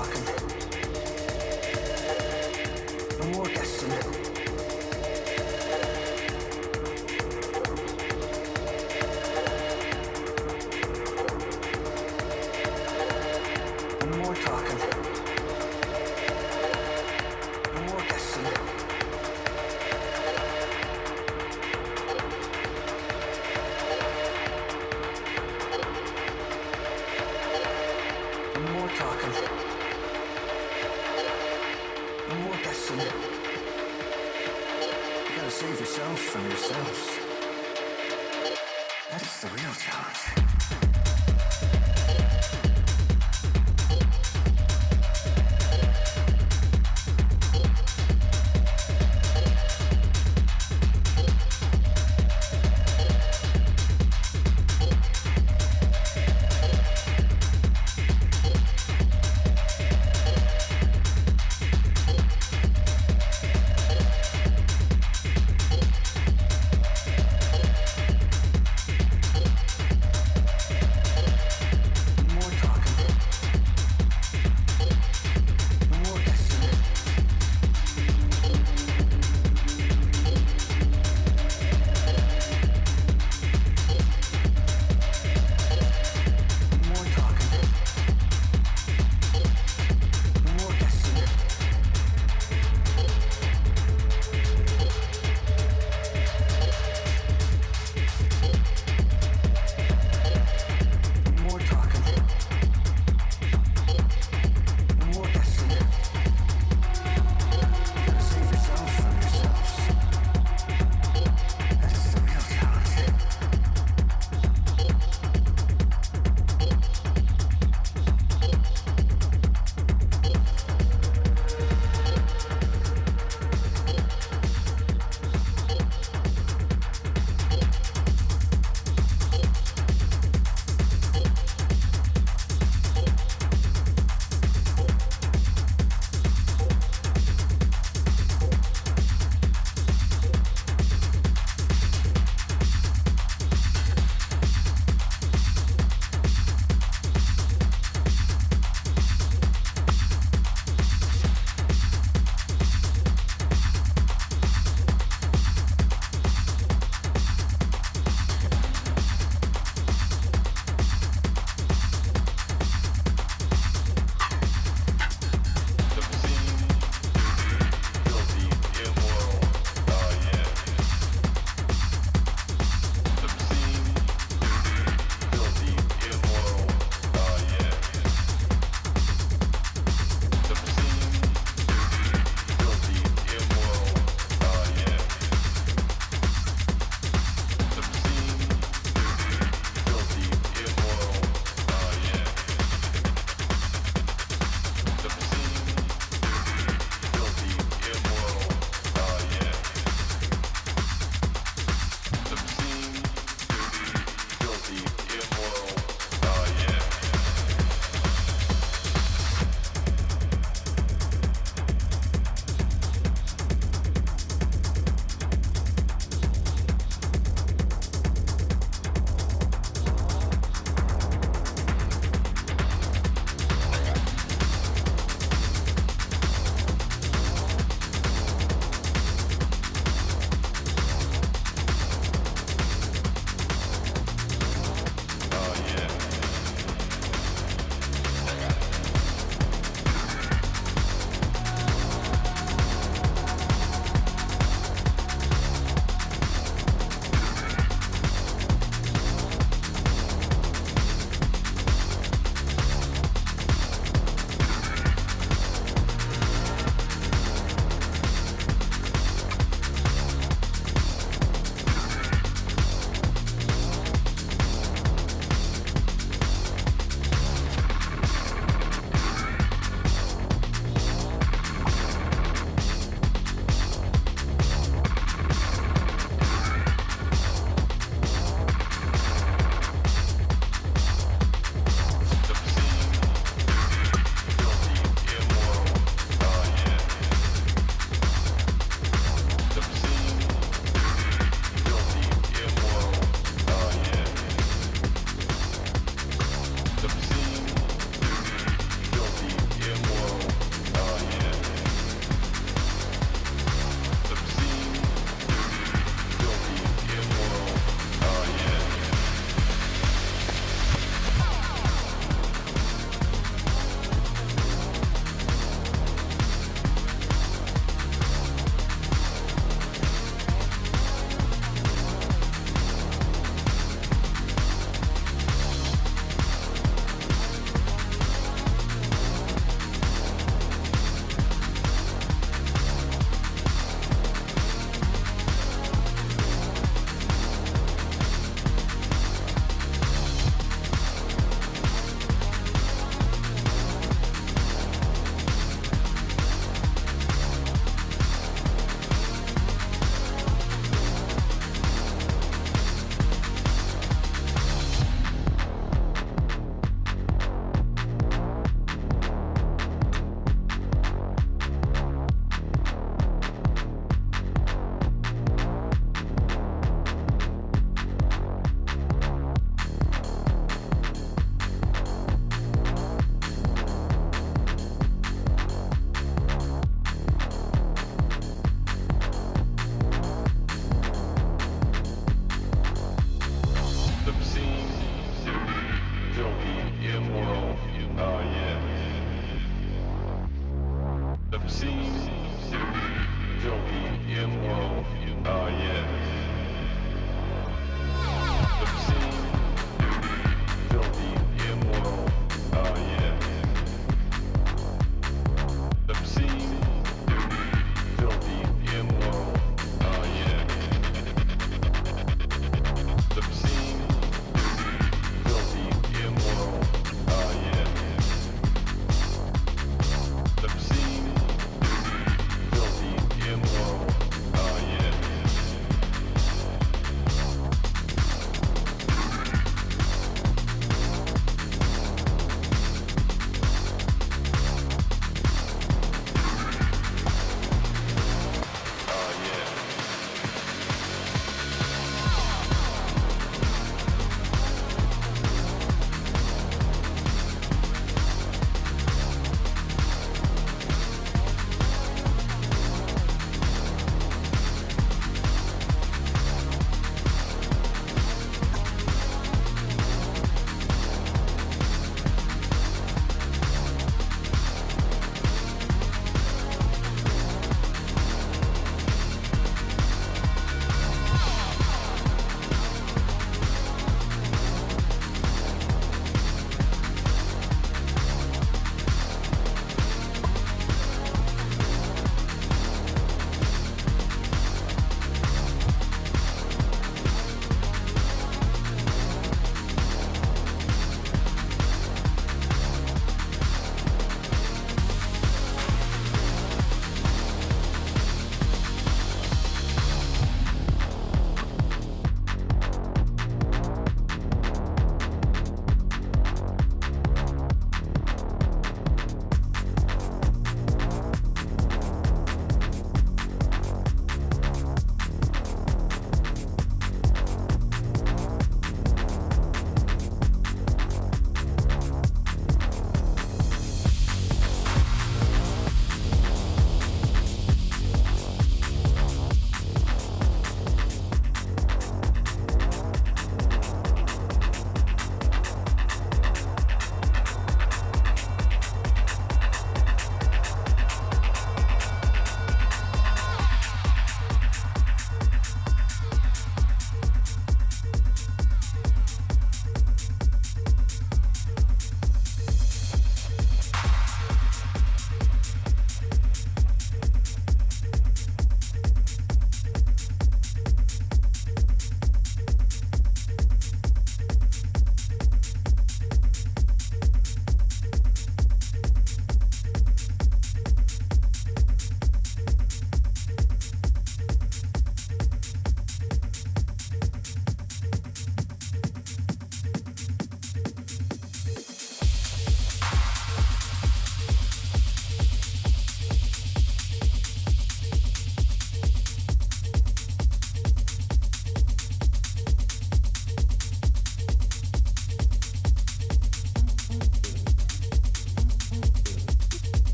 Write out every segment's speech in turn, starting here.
No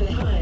behind.